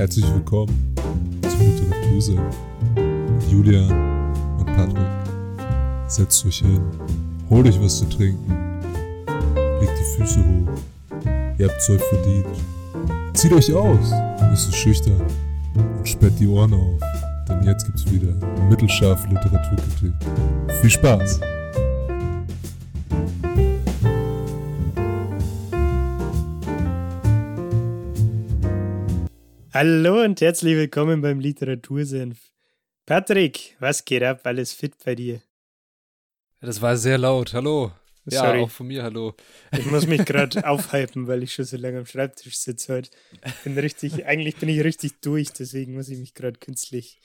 Herzlich willkommen zum Literatursinn. Julian und Patrick. Setzt euch hin, holt euch was zu trinken, legt die Füße hoch. Ihr habt's euch verdient. Zieht euch aus, nicht so schüchtern und sperrt die Ohren auf, denn jetzt gibt's wieder mittelscharfe Literaturkritik. Viel Spaß! Hallo und herzlich willkommen beim Literatursenf. Patrick, was geht ab? Alles fit bei dir? Das war sehr laut. Hallo. Ja, Sorry. auch von mir, hallo. Ich muss mich gerade aufhypen, weil ich schon so lange am Schreibtisch sitze heute. Bin richtig, eigentlich bin ich richtig durch, deswegen muss ich mich gerade künstlich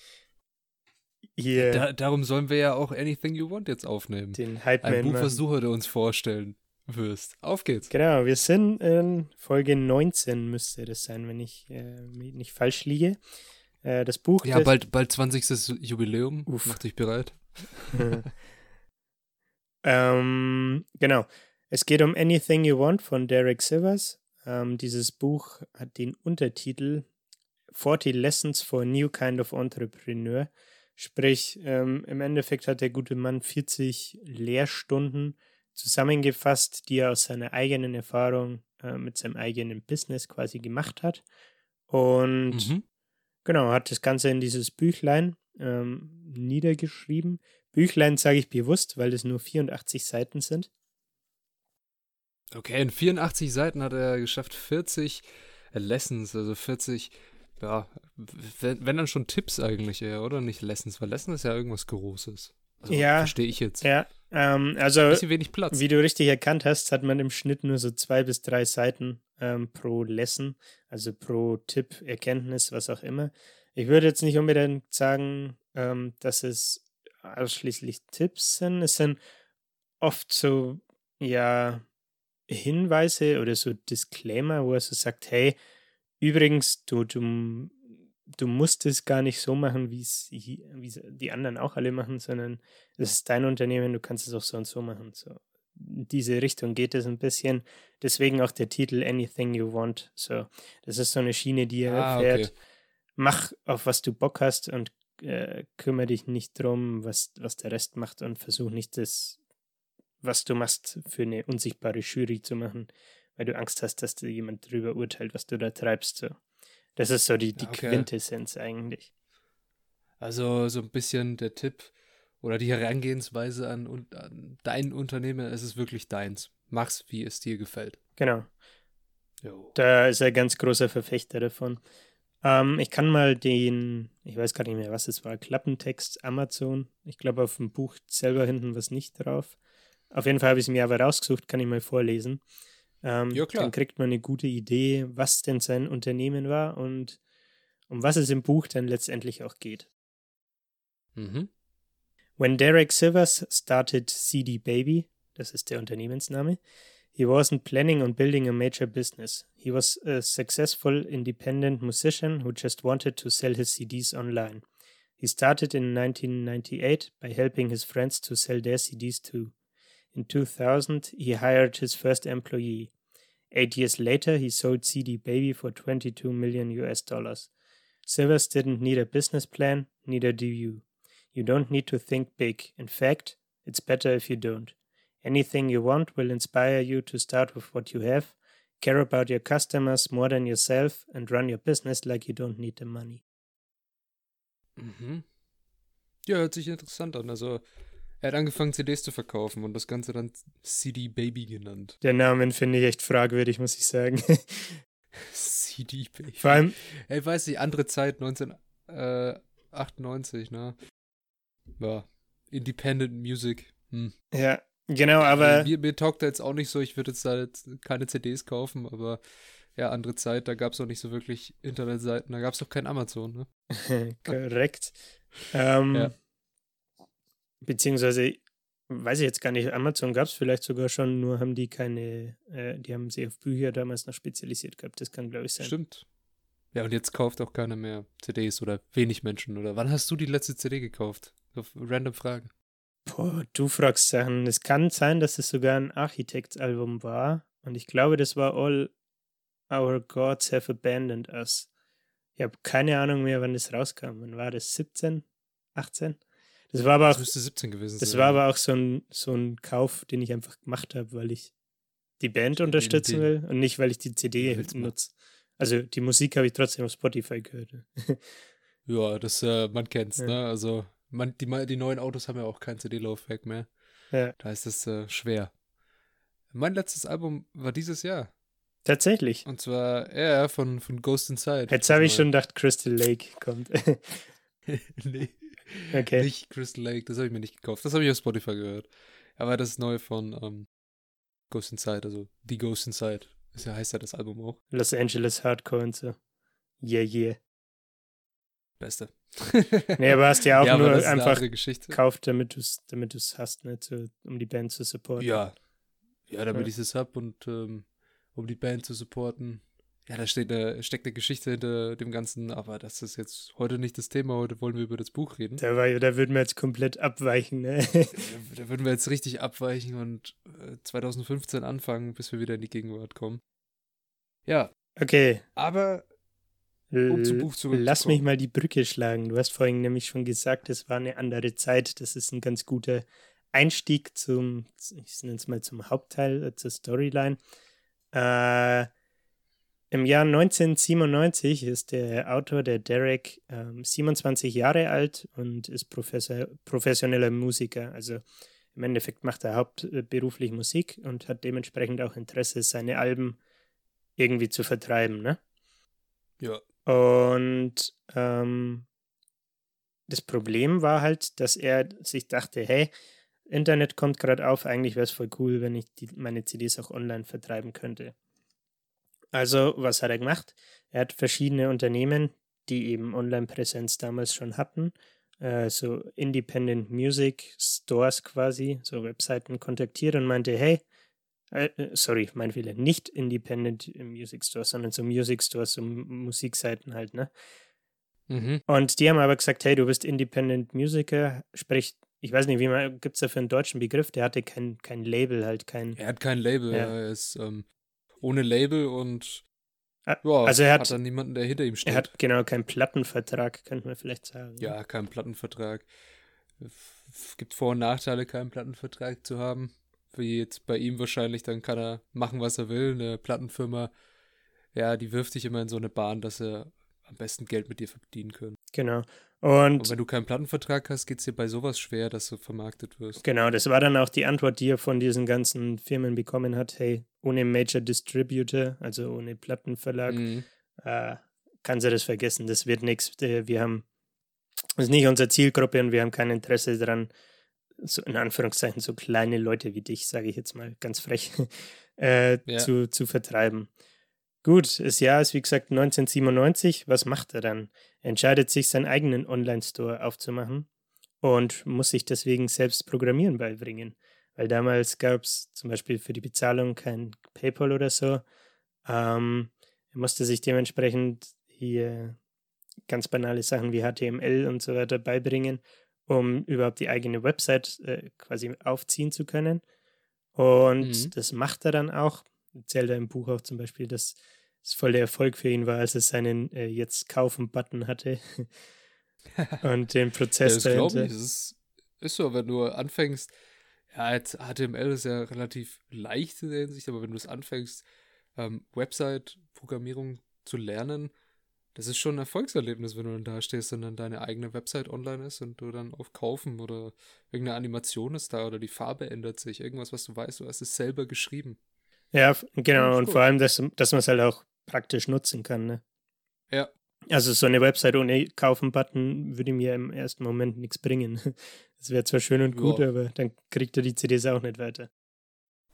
hier Da, darum sollen wir ja auch Anything You Want jetzt aufnehmen. den Hype Ein Man Buch, machen. was du heute uns vorstellen wirst. Auf geht's. Genau, wir sind in Folge 19 müsste das sein, wenn ich äh, nicht falsch liege. Äh, das Buch, Ja, bald, bald 20. Jubiläum. Uff. Mach dich bereit. ähm, genau. Es geht um Anything You Want von Derek Sivers. Ähm, dieses Buch hat den Untertitel 40 Lessons for a New Kind of Entrepreneur. Sprich, ähm, im Endeffekt hat der gute Mann 40 Lehrstunden zusammengefasst, die er aus seiner eigenen Erfahrung äh, mit seinem eigenen Business quasi gemacht hat. Und Mhm. Genau, hat das Ganze in dieses Büchlein ähm, niedergeschrieben. Büchlein sage ich bewusst, weil es nur 84 Seiten sind. Okay, in 84 Seiten hat er geschafft, 40 Lessons, also 40, ja, wenn, wenn dann schon Tipps eigentlich eher, oder? Nicht Lessons, weil Lessons ist ja irgendwas Großes. Also, Ja. Verstehe ich jetzt. Ja, ähm, also Bisschen wenig Platz. wie du richtig erkannt hast, hat man im Schnitt nur so zwei bis drei Seiten ähm, pro Lesson, also pro Tipp, Erkenntnis, was auch immer. Ich würde jetzt nicht unbedingt sagen, ähm, dass es ausschließlich Tipps sind. Es sind oft so, ja, Hinweise oder so Disclaimer, wo er so sagt, hey, übrigens, du, du, du musst es gar nicht so machen, wie es die anderen auch alle machen, sondern es ist dein Unternehmen, du kannst es auch so und so machen. So. In diese Richtung geht es ein bisschen. Deswegen auch der Titel Anything You Want. So, das ist so eine Schiene, die er Ah, fährt. okay. Mach auf was du Bock hast und äh, kümmere dich nicht drum, was, was der Rest macht und versuch nicht das, was du machst, für eine unsichtbare Jury zu machen, weil du Angst hast, dass dir jemand drüber urteilt, was du da treibst. So. Das ist so die, die okay. Quintessenz eigentlich. Also so ein bisschen der Tipp oder die Herangehensweise an, an dein Unternehmen, es ist wirklich deins. Mach's, wie es dir gefällt. Genau. Jo. Da ist er ganz großer Verfechter davon. Ähm, ich kann mal den, ich weiß gar nicht mehr, was es war, Klappentext Amazon. Ich glaube, auf dem Buch selber hinten was nicht drauf. Auf jeden Fall habe ich es mir aber rausgesucht, kann ich mal vorlesen. Ähm, Ja, klar. Dann kriegt man eine gute Idee, was denn sein Unternehmen war und um was es im Buch dann letztendlich auch geht. Mhm. When Derek Sivers started CD Baby, das ist der Unternehmensname, he wasn't planning on building a major business. He was a successful independent musician who just wanted to sell his CDs online. He started in 1998 by helping his friends to sell their CDs too. In 2000, he hired his first employee. Eight years later, he sold CD Baby for 22 million US dollars. Sivers didn't need a business plan, neither do you. You don't need to think big. In fact, it's better if you don't. Anything you want will inspire you to start with what you have, care about your customers more than yourself, and run your business like you don't need the money. Mhm. Ja, hört sich interessant an. Also, er hat angefangen, CDs zu verkaufen und das Ganze dann CD Baby genannt. Der Namen finde ich echt fragwürdig, muss ich sagen. CD Baby. Vor allem, Ey, weiß nicht, andere Zeit, 1998, ne? Ja. Independent Music. Hm. ja, genau, aber mir, mir taugt er jetzt auch nicht so, ich würde jetzt da jetzt keine CDs kaufen, aber ja, andere Zeit, da gab es auch nicht so wirklich Internetseiten, da gab es doch kein Amazon, ne? korrekt. Ähm, Ja. Beziehungsweise, weiß ich jetzt gar nicht, Amazon gab es vielleicht sogar schon, nur haben die keine, äh, die haben sich auf Bücher damals noch spezialisiert gehabt. Das kann, glaube ich, sein. Stimmt. Ja, und jetzt kauft auch keiner mehr CDs oder wenig Menschen, oder? Wann hast du die letzte CD gekauft? So random Fragen. Boah, du fragst Sachen. Es kann sein, dass es sogar ein Architects-Album war. Und ich glaube, das war All Our Gods Have Abandoned Us. Ich habe keine Ahnung mehr, wann das rauskam. Wann war das? 17? 18? Das war aber auch. Müsste 17 gewesen sein. war aber auch so ein, so ein Kauf, den ich einfach gemacht habe, weil ich die Band unterstützen will und nicht, weil ich die CD nutze. Also die Musik habe ich trotzdem auf Spotify gehört. Ja, das, äh, man kennt's, Ja. ne? Also, man, die, die neuen Autos haben ja auch kein CD-Laufwerk mehr. Ja. Da ist es äh, schwer. Mein letztes Album war dieses Jahr. Tatsächlich. Und zwar, ja, von, von Ghost Inside. Jetzt habe ich Das schon gedacht, Crystal Lake kommt. nee, okay. nicht Crystal Lake, das habe ich mir nicht gekauft. Das habe ich auf Spotify gehört. Aber das ist neu von ähm, Ghost Inside, also die Ghost Inside. Das heißt ja das Album auch. Los Angeles Hardcore und so. Yeah, yeah. Beste. Nee, aber hast ja auch aber nur einfach gekauft, damit du es damit du's hast, ne? Zu, um die Band zu supporten. Ja. Ja, damit Ja. ich es hab und ähm, um die Band zu supporten. Ja, da steht eine, steckt eine Geschichte hinter dem Ganzen, aber das ist jetzt heute nicht das Thema. Heute wollen wir über das Buch reden. Da, war, da würden wir jetzt komplett abweichen, ne? Da, da würden wir jetzt richtig abweichen und äh, 2015 anfangen, bis wir wieder in die Gegenwart kommen. Ja, Okay, aber Um zum Buch zurückzukommen. Lass mich mal die Brücke schlagen. Du hast vorhin nämlich schon gesagt, es war eine andere Zeit. Das ist ein ganz guter Einstieg zum, ich nenne es mal zum Hauptteil, äh, zur Storyline. Äh, Im Jahr 1997 ist der Autor, der Derek, ähm, 27 Jahre alt und ist Professor, professioneller Musiker. Also im Endeffekt macht er hauptberuflich Musik und hat dementsprechend auch Interesse, seine Alben irgendwie zu vertreiben. Ne? ja, Und ähm, das Problem war halt, dass er sich dachte, hey, Internet kommt gerade auf, eigentlich wäre es voll cool, wenn ich die, meine CDs auch online vertreiben könnte. Also, was hat er gemacht? Er hat verschiedene Unternehmen, die eben Online-Präsenz damals schon hatten, äh, so Independent Music Stores quasi, so Webseiten kontaktiert und meinte, hey, äh, äh, sorry, mein Fehler, nicht Independent Music Stores, sondern so Music Stores, so Musikseiten halt, ne? mhm. Und die haben aber gesagt, hey, du bist Independent Musiker, sprich, ich weiß nicht, wie man, gibt es dafür einen deutschen Begriff? Der hatte kein, kein Label, halt kein. er hat kein Label, Ja. er ist ähm, ohne Label und ja, also er hat- hat dann niemanden, der hinter ihm steht. Er hat genau keinen Plattenvertrag, könnte man vielleicht sagen. Ja, keinen Plattenvertrag. Es gibt Vor- und Nachteile, keinen Plattenvertrag zu haben. Wie jetzt bei ihm wahrscheinlich, dann kann er machen, was er will. Eine Plattenfirma, ja, die wirft dich immer in so eine Bahn, dass sie am besten Geld mit dir verdienen können. Genau. Und Und wenn du keinen Plattenvertrag hast, geht es dir bei sowas schwer, dass du vermarktet wirst. genau, das war dann auch die Antwort, die er von diesen ganzen Firmen bekommen hat. Hey, ohne Major Distributor, also ohne Plattenverlag, Mhm. äh, kann sie das vergessen. Das wird nichts. Wir haben, das ist nicht unsere Zielgruppe und wir haben kein Interesse daran, so in Anführungszeichen so kleine Leute wie dich, sage ich jetzt mal ganz frech, äh, Ja. zu, zu vertreiben. Gut, das Jahr ist wie gesagt 1997. Was macht er dann? Er entscheidet sich, seinen eigenen Online-Store aufzumachen und muss sich deswegen selbst Programmieren beibringen. Weil damals gab es zum Beispiel für die Bezahlung kein PayPal oder so. Ähm, er musste sich dementsprechend hier ganz banale Sachen wie HTML und so weiter beibringen, um überhaupt die eigene Website äh, quasi aufziehen zu können. Und Mhm. das macht er dann auch. Erzählt er im Buch auch zum Beispiel, dass es voll der Erfolg für ihn war, als er seinen äh, jetzt kaufen-Button hatte und den Ja, Prozess das glaube dahinter. ich. Das ist, ist so, wenn du anfängst, ja, jetzt HTML ist ja relativ leicht in der Hinsicht, aber wenn du es anfängst, ähm, Website-Programmierung zu lernen, das ist schon ein Erfolgserlebnis, wenn du dann da stehst und dann deine eigene Website online ist und du dann auf Kaufen oder irgendeine Animation ist da oder die Farbe ändert sich, irgendwas, was du weißt, du hast es selber geschrieben. Ja, genau. Und vor allem, dass, dass man es halt auch praktisch nutzen kann. Ne? Ja. Also so eine Website ohne Kaufen-Button würde mir im ersten Moment nichts bringen. Das wäre zwar schön und gut, Ja. aber dann kriegt er die CDs auch nicht weiter.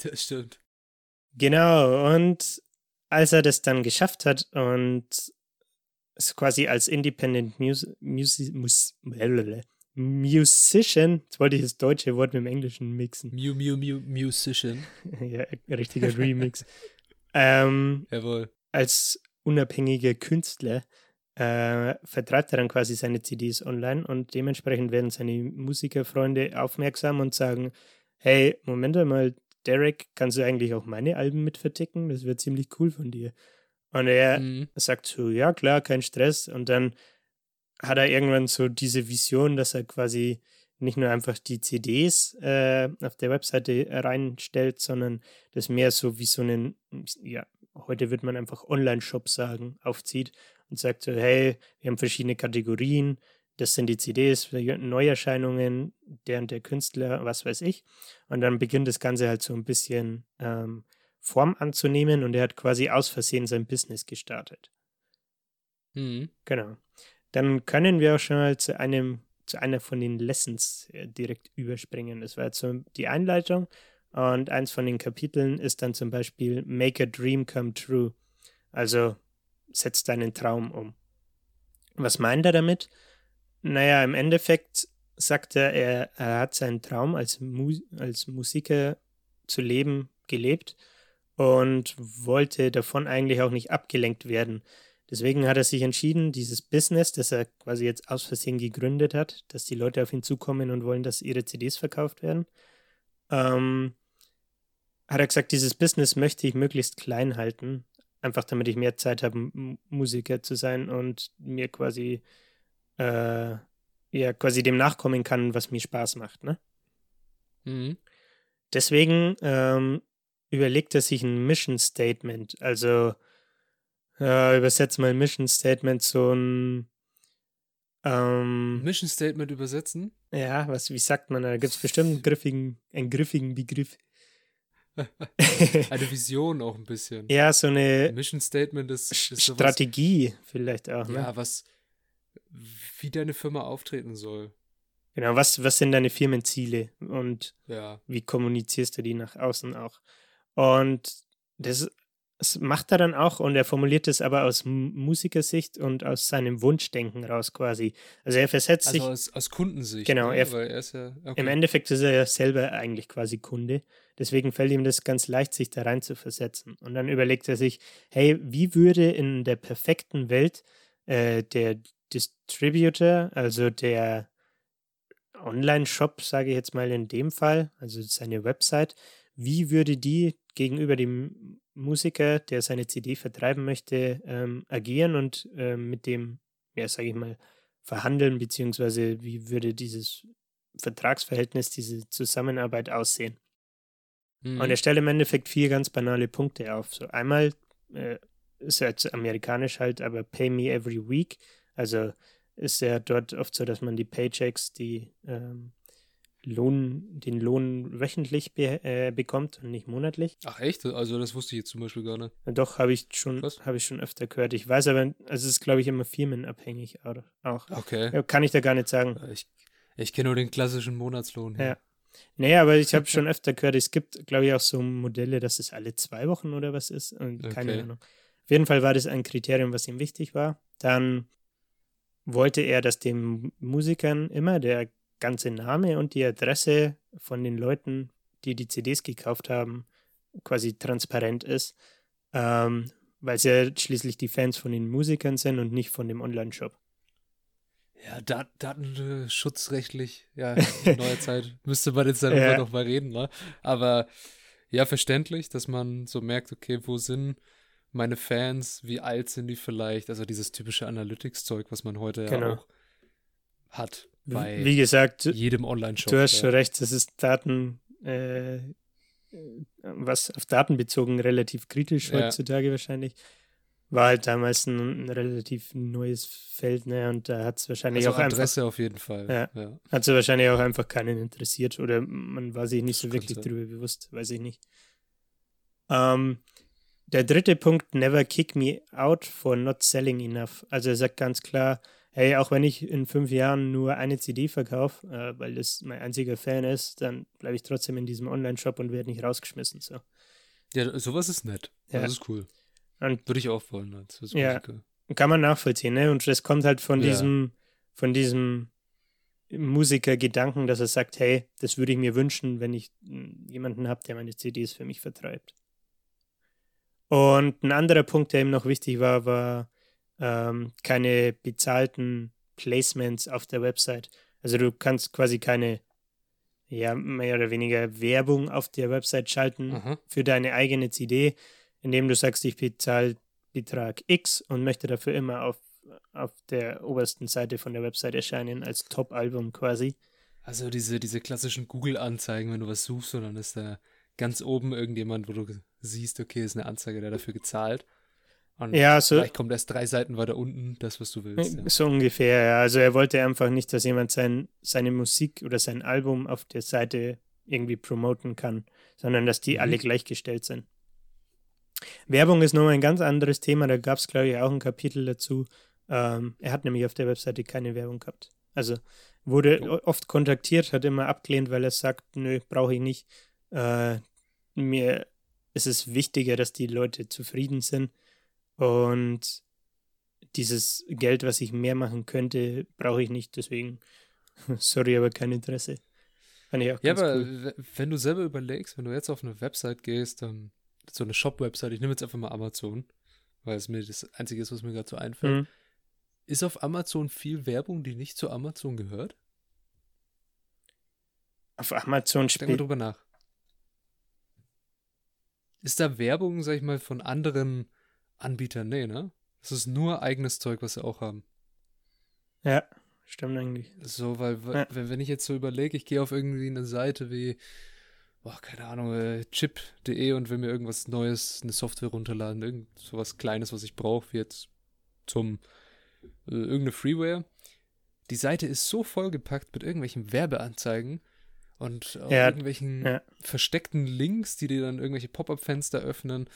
Das stimmt. Genau, und als er das dann geschafft hat und es quasi als Independent Mus Musi Mus blablabla, Musician, jetzt wollte ich das deutsche Wort mit dem Englischen mixen. Mew Mew Mew Musician. ja, richtiger Remix. ähm, Jawohl. als unabhängiger Künstler äh, vertreibt er dann quasi seine CDs online und dementsprechend werden seine Musikerfreunde aufmerksam und sagen, hey, Moment mal, Derek, kannst du eigentlich auch meine Alben mit verticken? Das wäre ziemlich cool von dir. Und er Mhm. sagt so, ja klar, kein Stress. Und dann hat er irgendwann so diese Vision, dass er quasi nicht nur einfach die CDs äh, auf der Webseite reinstellt, sondern das mehr so wie so einen, ja, heute wird man einfach Online-Shop sagen, aufzieht und sagt so, hey, wir haben verschiedene Kategorien, das sind die CDs, Neuerscheinungen, der und der Künstler, was weiß ich. Und dann beginnt das Ganze halt so ein bisschen ähm, Form anzunehmen und er hat quasi aus Versehen sein Business gestartet. Mhm. Genau. Dann können wir auch schon mal zu einem, zu einer von den Lessons äh, direkt überspringen. Das war jetzt so die Einleitung. Und eins von den Kapiteln ist dann zum Beispiel Make a Dream Come True. Also setz deinen Traum um. Was meint er damit? Naja, im Endeffekt sagt er, er, er hat seinen Traum als, Mu als Musiker zu leben gelebt und wollte davon eigentlich auch nicht abgelenkt werden. Deswegen hat er sich entschieden, dieses Business, das er quasi jetzt aus Versehen gegründet hat, dass die Leute auf ihn zukommen und wollen, dass ihre CDs verkauft werden, ähm, hat er gesagt, dieses Business möchte ich möglichst klein halten, einfach damit ich mehr Zeit habe, Musiker zu sein und mir quasi äh, ja quasi dem nachkommen kann, was mir Spaß macht. Ne? Mhm. Deswegen ähm, überlegt er sich ein Mission Statement. Also äh, übersetzt mal Mission Statement so ein ähm, Mission Statement übersetzen? ja, was, wie sagt man, da gibt es bestimmt einen griffigen, einen griffigen Begriff. Eine Vision auch ein bisschen. ja, so eine Mission Statement ist, ist Strategie vielleicht auch. Ne? ja, was, wie deine Firma auftreten soll. Genau, was, was sind deine Firmenziele und Ja. wie kommunizierst du die nach außen auch? Und das, das macht er dann auch und er formuliert es aber aus Musikersicht und aus seinem Wunschdenken raus quasi. Also er versetzt Also sich, aus, aus Kundensicht. Genau, ne? er- er ist ja. Okay. im Endeffekt ist er ja selber eigentlich quasi Kunde. Deswegen fällt ihm das ganz leicht, sich da rein zu versetzen. Und dann überlegt er sich, hey, wie würde in der perfekten Welt äh, der Distributor, also der Online-Shop, sage ich jetzt mal in dem Fall, also seine Website, wie würde die gegenüber dem Musiker, der seine CD vertreiben möchte, ähm, agieren und ähm, mit dem, ja, sage ich mal, verhandeln, beziehungsweise wie würde dieses Vertragsverhältnis, diese Zusammenarbeit aussehen? Mhm. Und er stellt im Endeffekt vier ganz banale Punkte auf. So einmal äh, ist er jetzt amerikanisch halt, aber pay me every week. Also ist ja dort oft so, dass man die Paychecks, die ähm, Lohn, den Lohn wöchentlich be äh, bekommt und nicht monatlich. Ach echt? Also das wusste ich jetzt zum Beispiel gar nicht. Doch, habe ich schon, habe ich schon öfter gehört. Ich weiß aber, also es ist, glaube ich, immer firmenabhängig auch. auch. Okay. Kann ich da gar nicht sagen. Ich, ich kenne nur den klassischen Monatslohn. Ja. Nee, aber ich habe schon öfter gehört, es gibt, glaube ich, auch so Modelle, dass es alle zwei Wochen oder was ist. Und keine Okay. Ahnung. Auf jeden Fall war das ein Kriterium, was ihm wichtig war. Dann wollte er, dass den Musikern immer der ganze Name und die Adresse von den Leuten, die die CDs gekauft haben, quasi transparent ist. Ähm, weil es ja schließlich die Fans von den Musikern sind und nicht von dem Online-Shop. Ja, Dat datenschutzrechtlich, ja, in neuer Zeit müsste man jetzt darüber Ja. noch mal reden, ne? Aber ja, verständlich, dass man so merkt, okay, wo sind meine Fans, wie alt sind die vielleicht? Also dieses typische Analytics-Zeug, was man heute Genau. ja auch hat bei Wie gesagt, jedem Online-Shop. Du hast schon recht, das ist Daten, äh, äh, was auf Daten bezogen relativ kritisch Ja. heutzutage wahrscheinlich. War halt damals ein, ein relativ neues Feld, ne? Und da hat es wahrscheinlich Also auch einfach, Adresse auf jeden Fall. Ja. ja. hat wahrscheinlich auch einfach keinen interessiert oder man war sich nicht so wirklich könnte. drüber bewusst, weiß ich nicht. Ähm, der dritte Punkt, never kick me out for not selling enough. Also er sagt ganz klar, hey, auch wenn ich in fünf Jahren nur eine CD verkaufe, äh, weil das mein einziger Fan ist, dann bleibe ich trotzdem in diesem Online-Shop und werde nicht rausgeschmissen. So. ja, sowas ist nett. Ja. Das ist cool. Und Würde ich auch wollen als, Ja. Musiker. kann man nachvollziehen, ne? Und das kommt halt von Ja. diesem, von diesem Musiker-Gedanken, dass er sagt, hey, das würde ich mir wünschen, wenn ich mm, jemanden habe, der meine CDs für mich vertreibt. Und ein anderer Punkt, der ihm noch wichtig war, war ähm, keine bezahlten Placements auf der Website. Also du kannst quasi keine, ja, mehr oder weniger Werbung auf der Website schalten Aha. für deine eigene CD, indem du sagst, ich bezahle Betrag X und möchte dafür immer auf, auf der obersten Seite von der Website erscheinen, als Top-Album quasi. Also diese, diese klassischen Google-Anzeigen, wenn du was suchst und dann ist da ganz oben irgendjemand, wo du siehst, okay, ist eine Anzeige, der dafür gezahlt. Und Ja, so, vielleicht kommt erst drei Seiten weiter unten das, was du willst. Ja. so ungefähr, ja. Also er wollte einfach nicht, dass jemand sein, seine Musik oder sein Album auf der Seite irgendwie promoten kann, sondern dass die Mhm. alle gleichgestellt sind. Werbung ist nochmal ein ganz anderes Thema, da gab es, glaube ich, auch ein Kapitel dazu. Ähm, er hat nämlich auf der Webseite keine Werbung gehabt. Also wurde Oh. oft kontaktiert, hat immer abgelehnt, weil er sagt, nö, brauche ich nicht. Äh, mir ist es wichtiger, dass die Leute zufrieden sind und dieses Geld, was ich mehr machen könnte, brauche ich nicht. Deswegen, sorry, aber kein Interesse. Fand ich auch Ja, aber cool. wenn du selber überlegst, wenn du jetzt auf eine Website gehst, dann so eine Shop-Website, ich nehme jetzt einfach mal Amazon, weil es mir das Einzige ist, was mir gerade so einfällt. Mhm. Ist auf Amazon viel Werbung, die nicht zu Amazon gehört? Auf Amazon Denk mal spielt. drüber nach. Ist da Werbung, sag ich mal, von anderen Anbietern? Nee, ne? Das ist nur eigenes Zeug, was sie auch haben. Ja, stimmt eigentlich. So, weil, Ja. wenn, wenn ich jetzt so überlege, ich gehe auf irgendwie eine Seite wie, boah, keine Ahnung, äh, chip.de und will mir irgendwas Neues, eine Software runterladen, irgend sowas Kleines, was ich brauche, wie jetzt zum äh, irgendeine Freeware. Die Seite ist so vollgepackt mit irgendwelchen Werbeanzeigen und auch Ja, irgendwelchen ja. versteckten Links, die dir dann irgendwelche Pop-up-Fenster öffnen.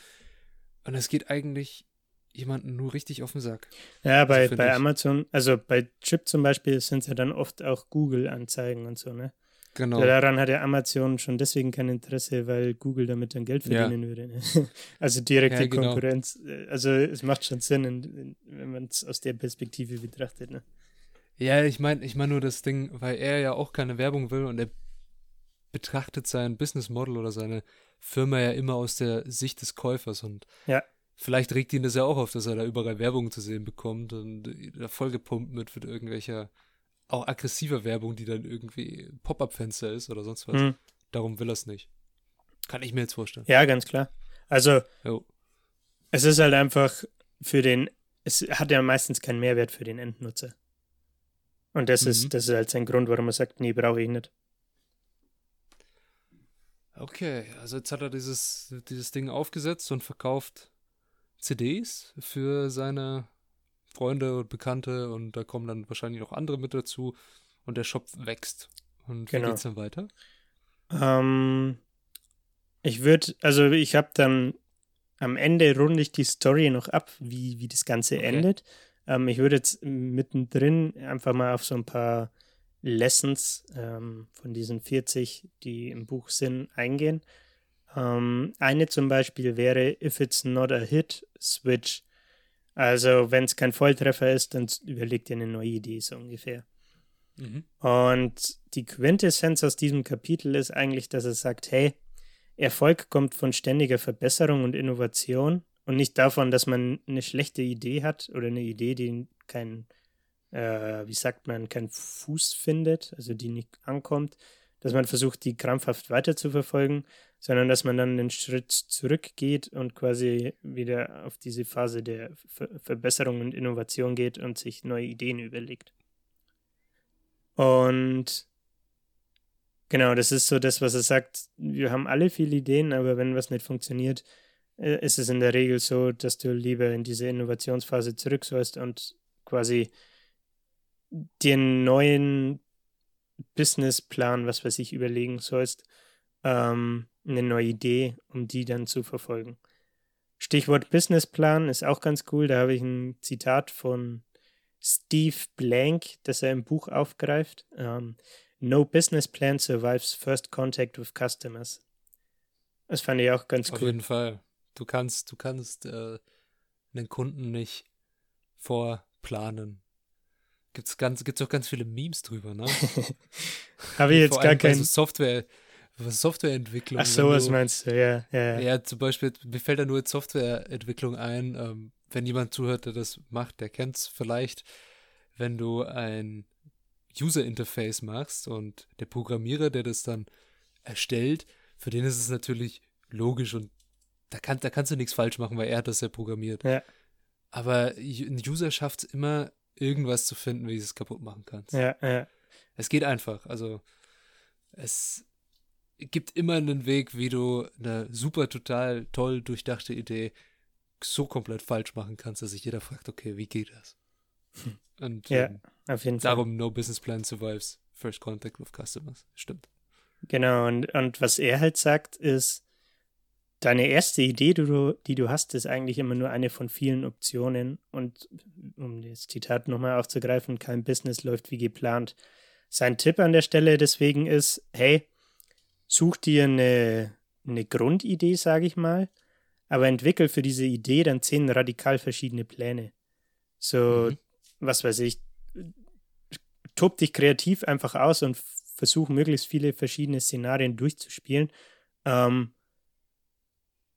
Und es geht eigentlich jemanden nur richtig auf den Sack. Ja, bei, find bei ich. Amazon, also bei Chip zum Beispiel sind es ja dann oft auch Google-Anzeigen und so, ne? Genau. Ja, daran hat ja Amazon schon deswegen kein Interesse, weil Google damit dann Geld Ja. verdienen würde. Ne? Also direkte Ja, genau. Konkurrenz. äh, Also es macht schon Sinn, in, in, wenn man es aus der Perspektive betrachtet. Ne? Ja, ich meine ich mein nur das Ding, weil er ja auch keine Werbung will und er betrachtet sein Business Model oder seine Firma ja immer aus der Sicht des Käufers und Ja. vielleicht regt ihn das ja auch auf, dass er da überall Werbung zu sehen bekommt und vollgepumpt wird mit irgendwelcher auch aggressiver Werbung, die dann irgendwie Pop-up-Fenster ist oder sonst was. Hm. Darum will er es nicht. Kann ich mir jetzt vorstellen. Ja, ganz klar. Also Jo. es ist halt einfach für den, es hat ja meistens keinen Mehrwert für den Endnutzer. Und das Mhm. ist, das ist halt sein Grund, warum er sagt, nee, brauche ich nicht. Okay, also jetzt hat er dieses, dieses Ding aufgesetzt und verkauft CDs für seine Freunde und Bekannte und da kommen dann wahrscheinlich noch andere mit dazu und der Shop wächst. Und wie Genau. geht's dann weiter? Ähm, ich würde, also ich habe dann am Ende runde ich die Story noch ab, wie, wie das Ganze Okay. endet. Ähm, ich würde jetzt mittendrin einfach mal auf so ein paar Lessons ähm, von diesen 40, die im Buch sind, eingehen. Ähm, eine zum Beispiel wäre, if it's not a hit, switch. Also wenn es kein Volltreffer ist, dann überleg dir eine neue Idee, so ungefähr. Mhm. Und die Quintessenz aus diesem Kapitel ist eigentlich, dass er sagt, hey, Erfolg kommt von ständiger Verbesserung und Innovation und nicht davon, dass man eine schlechte Idee hat oder eine Idee, die kein, äh, wie sagt man, keinen Fuß findet, also die nicht ankommt, dass man versucht, die krampfhaft weiter zu verfolgen, sondern dass man dann einen Schritt zurückgeht und quasi wieder auf diese Phase der Ver Verbesserung und Innovation geht und sich neue Ideen überlegt. Und genau, das ist so das, was er sagt. Wir haben alle viele Ideen, aber wenn was nicht funktioniert, äh, ist es in der Regel so, dass du lieber in diese Innovationsphase zurück sollst und quasi den neuen Businessplan, was weiß ich, überlegen sollst, ähm, eine neue Idee, um die dann zu verfolgen. Stichwort Businessplan ist auch ganz cool. Da habe ich ein Zitat von Steve Blank, das er im Buch aufgreift. Ähm, no business plan survives first contact with customers. Das fand ich auch ganz Auf cool. jeden Fall. Du kannst, du kannst äh, einen Kunden nicht vorplanen. Gibt's ganz, gibt's auch ganz viele Memes drüber, ne? habe ich jetzt gar allem bei kein. so Software, Softwareentwicklung. Ach so, was du- meinst du? Ja, ja. ja. Zum Beispiel, mir fällt da nur jetzt Softwareentwicklung ein. Ähm, wenn jemand zuhört, der das macht, der kennt es vielleicht. Wenn du ein User-Interface machst und der Programmierer, der das dann erstellt, für den ist es natürlich logisch und da, kann, da kannst du nichts falsch machen, weil er hat das ja programmiert. Ja. Aber ein User schafft es immer, irgendwas zu finden, wie du es kaputt machen kannst. Ja, ja. Es geht einfach. Also es gibt immer einen Weg, wie du eine super total toll durchdachte Idee so komplett falsch machen kannst, dass sich jeder fragt, okay, wie geht das? Und Ja, ähm, auf jeden Fall. darum No Business Plan survives First Contact with Customers. Stimmt. Genau, und, und was er halt sagt, ist, deine erste Idee, die du, die du hast, ist eigentlich immer nur eine von vielen Optionen. Und um das Zitat nochmal aufzugreifen, kein Business läuft wie geplant. Sein Tipp an der Stelle deswegen ist, hey, such dir eine, eine Grundidee, sage ich mal, aber entwickel für diese Idee dann zehn radikal verschiedene Pläne. So, Mhm. was weiß ich, tob dich kreativ einfach aus und versuch möglichst viele verschiedene Szenarien durchzuspielen. Ähm,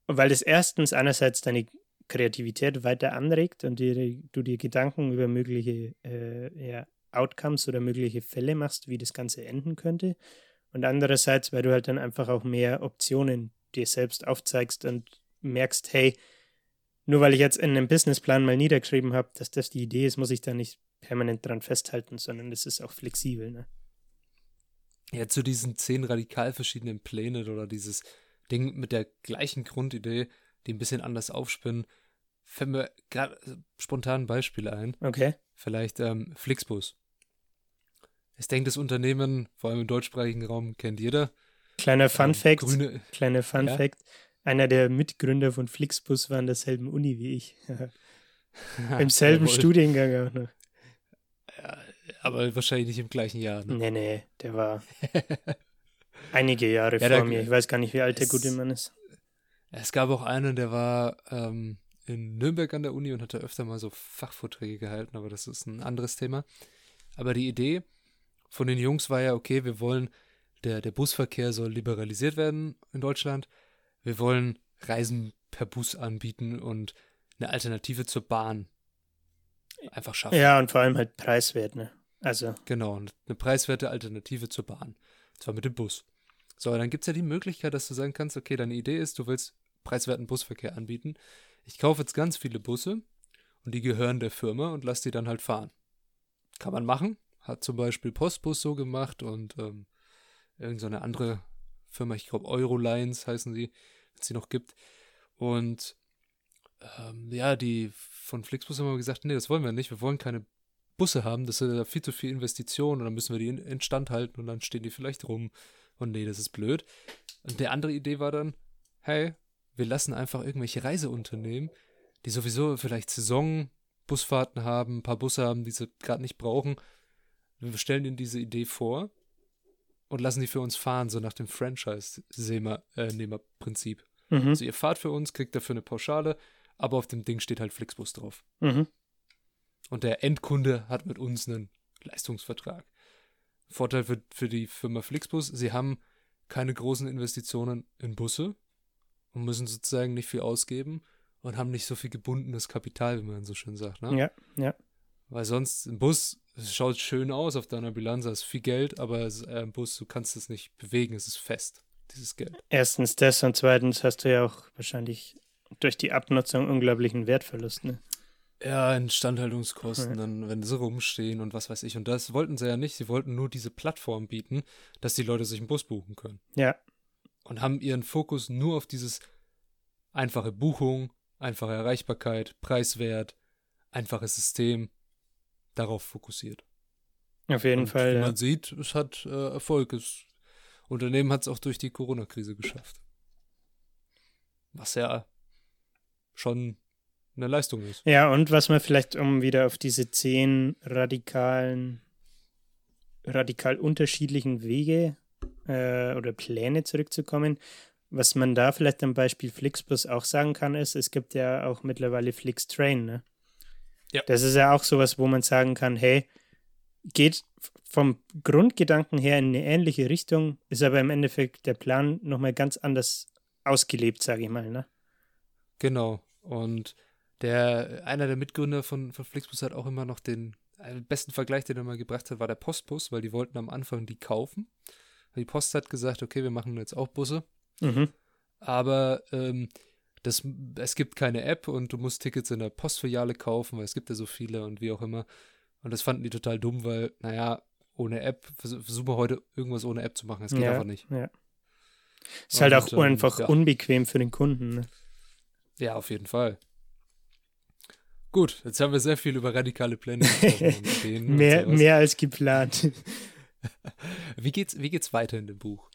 weil das erstens einerseits deine Kreativität weiter anregt und dir, du dir Gedanken über mögliche äh, ja, Outcomes oder mögliche Fälle machst, wie das Ganze enden könnte. Und andererseits, weil du halt dann einfach auch mehr Optionen dir selbst aufzeigst und merkst, hey, nur weil ich jetzt in einem Businessplan mal niedergeschrieben habe, dass das die Idee ist, muss ich da nicht permanent dran festhalten, sondern das ist auch flexibel. Ne? Ja, zu diesen zehn radikal verschiedenen Plänen oder dieses Ding mit der gleichen Grundidee, die ein bisschen anders aufspinnen, fällt mir gerade spontan Beispiele ein. Okay. Vielleicht ähm, Flixbus. Ich denke, das Unternehmen, vor allem im deutschsprachigen Raum, kennt jeder. Kleiner Fun Ähm, Fact. Grüne, Kleiner Fun Ja? Fact. Einer der Mitgründer von Flixbus war an derselben Uni wie ich. Im selben Jawohl. Studiengang auch noch. Ja, aber wahrscheinlich nicht im gleichen Jahr. Ne? Nee, nee, der war einige Jahre Ja, vor da- mir. Ich weiß gar nicht, wie alt der es- gute Mann ist. Es gab auch einen, der war ähm, in Nürnberg an der Uni und hatte öfter mal so Fachvorträge gehalten, aber das ist ein anderes Thema. Aber die Idee von den Jungs war ja, okay, wir wollen, der, der Busverkehr soll liberalisiert werden in Deutschland. Wir wollen Reisen per Bus anbieten und eine Alternative zur Bahn einfach schaffen. Ja, und vor allem halt preiswert, ne? Also, Genau, eine preiswerte Alternative zur Bahn. Zwar mit dem Bus. So, dann gibt es ja die Möglichkeit, dass du sagen kannst, okay, deine Idee ist, du willst preiswerten Busverkehr anbieten. Ich kaufe jetzt ganz viele Busse und die gehören der Firma und lass die dann halt fahren. Kann man machen. Hat zum Beispiel Postbus so gemacht und ähm, irgend so andere Firma, ich glaube Eurolines heißen sie, wenn es sie noch gibt. Und ähm, ja, die von Flixbus haben aber gesagt, nee, das wollen wir nicht. Wir wollen keine Busse haben, das ist ja viel zu viel Investition und dann müssen wir die in, instand halten und dann stehen die vielleicht rum. Und nee, das ist blöd. Und der andere Idee war dann, hey, wir lassen einfach irgendwelche Reiseunternehmen, die sowieso vielleicht Saisonbusfahrten haben, ein paar Busse haben, die sie gerade nicht brauchen. Wir stellen ihnen diese Idee vor und lassen die für uns fahren, so nach dem Franchise-Nehmer-Prinzip. mhm, Also ihr fahrt für uns, kriegt dafür eine Pauschale, aber auf dem Ding steht halt Flixbus drauf. mhm. Und der Endkunde hat mit uns einen Leistungsvertrag. Vorteil für, für die Firma Flixbus, sie haben keine großen Investitionen in Busse und müssen sozusagen nicht viel ausgeben und haben nicht so viel gebundenes Kapital, wie man so schön sagt. Ne? Ja, ja. Weil sonst ein Bus, es schaut schön aus auf deiner Bilanz, da ist viel Geld, aber es eher ein Bus, du kannst es nicht bewegen, es ist fest, dieses Geld. Erstens das und zweitens hast du ja auch wahrscheinlich durch die Abnutzung unglaublichen Wertverlust, ne? Ja, Instandhaltungskosten, dann, wenn sie rumstehen und was weiß ich. Und das wollten sie ja nicht. Sie wollten nur diese Plattform bieten, dass die Leute sich einen Bus buchen können. Ja, Und haben ihren Fokus nur auf dieses einfache Buchung, einfache Erreichbarkeit, preiswert, einfaches System, darauf fokussiert. auf jeden und Fall. wie Ja. man sieht, es hat äh, Erfolg. Das Unternehmen hat es auch durch die Corona-Krise geschafft. Was ja schon eine Leistung ist. ja, und was man vielleicht, um wieder auf diese zehn radikalen, radikal unterschiedlichen Wege äh, oder Pläne zurückzukommen, was man da vielleicht am Beispiel Flixbus auch sagen kann, ist, es gibt ja auch mittlerweile Flixtrain, ne? Ja. Das ist ja auch sowas, wo man sagen kann, hey, geht vom Grundgedanken her in eine ähnliche Richtung, ist aber im Endeffekt der Plan nochmal ganz anders ausgelebt, sage ich mal, ne? Genau. Und der, einer der Mitgründer von, von Flixbus hat auch immer noch den, den besten Vergleich, den er mal gebracht hat, war der Postbus, weil die wollten am Anfang die kaufen. Die Post hat gesagt, okay, wir machen jetzt auch Busse, Mhm. aber ähm, das, es gibt keine App und du musst Tickets in der Postfiliale kaufen, weil es gibt ja so viele und wie auch immer. Und das fanden die total dumm, weil, naja, ohne App, versuchen wir heute irgendwas ohne App zu machen. Es geht ja, einfach nicht. Ja. Ist halt auch ähm, einfach ja. unbequem für den Kunden. Ne? Ja, auf jeden Fall. Gut, jetzt haben wir sehr viel über radikale Pläne gesprochen. mehr, mehr als geplant. wie, geht's, wie geht's weiter in dem Buch?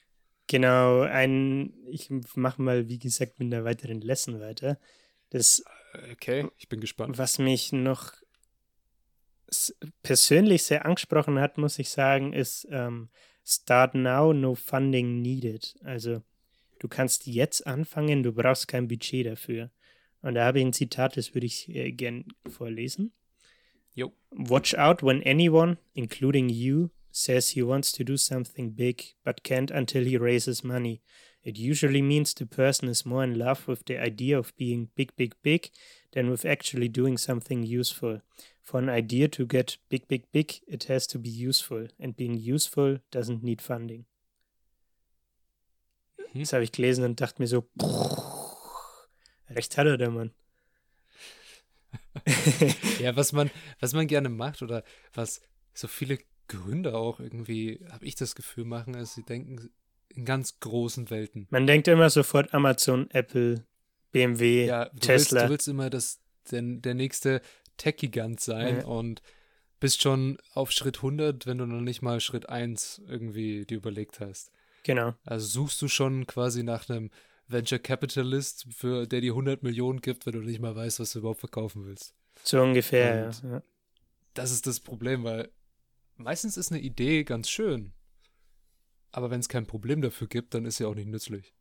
Genau, ein, ich mache mal, wie gesagt, mit einer weiteren Lesson weiter. Das, okay, ich bin gespannt. Was mich noch persönlich sehr angesprochen hat, muss ich sagen, ist ähm, Start now, no funding needed. Also du kannst jetzt anfangen, du brauchst kein Budget dafür. Und da habe ich ein Zitat, das würde ich äh, gern vorlesen. Jo. Watch out when anyone, including you, says he wants to do something big but can't until he raises money. It usually means the person is more in love with the idea of being big, big, big than with actually doing something useful. For an idea to get big, big, big, it has to be useful. And being useful doesn't need funding. Mhm. Das habe ich gelesen und dachte mir so, recht hat er der Mann. ja, was man, was man gerne macht oder was so viele Gründer auch irgendwie, habe ich das Gefühl, machen, ist, sie denken in ganz großen Welten. Man denkt immer sofort Amazon, Apple, BMW, ja, du Tesla. Willst, du willst immer das, der, der nächste Tech-Gigant sein ja. und bist schon auf Schritt 100, wenn du noch nicht mal Schritt 1 irgendwie dir überlegt hast. Genau. Also suchst du schon quasi nach einem Venture Capitalist, für der dir 100 Millionen gibt, wenn du nicht mal weißt, was du überhaupt verkaufen willst. So ungefähr, ja. Das ist das Problem, weil meistens ist eine Idee ganz schön. Aber wenn es kein Problem dafür gibt, dann ist sie auch nicht nützlich.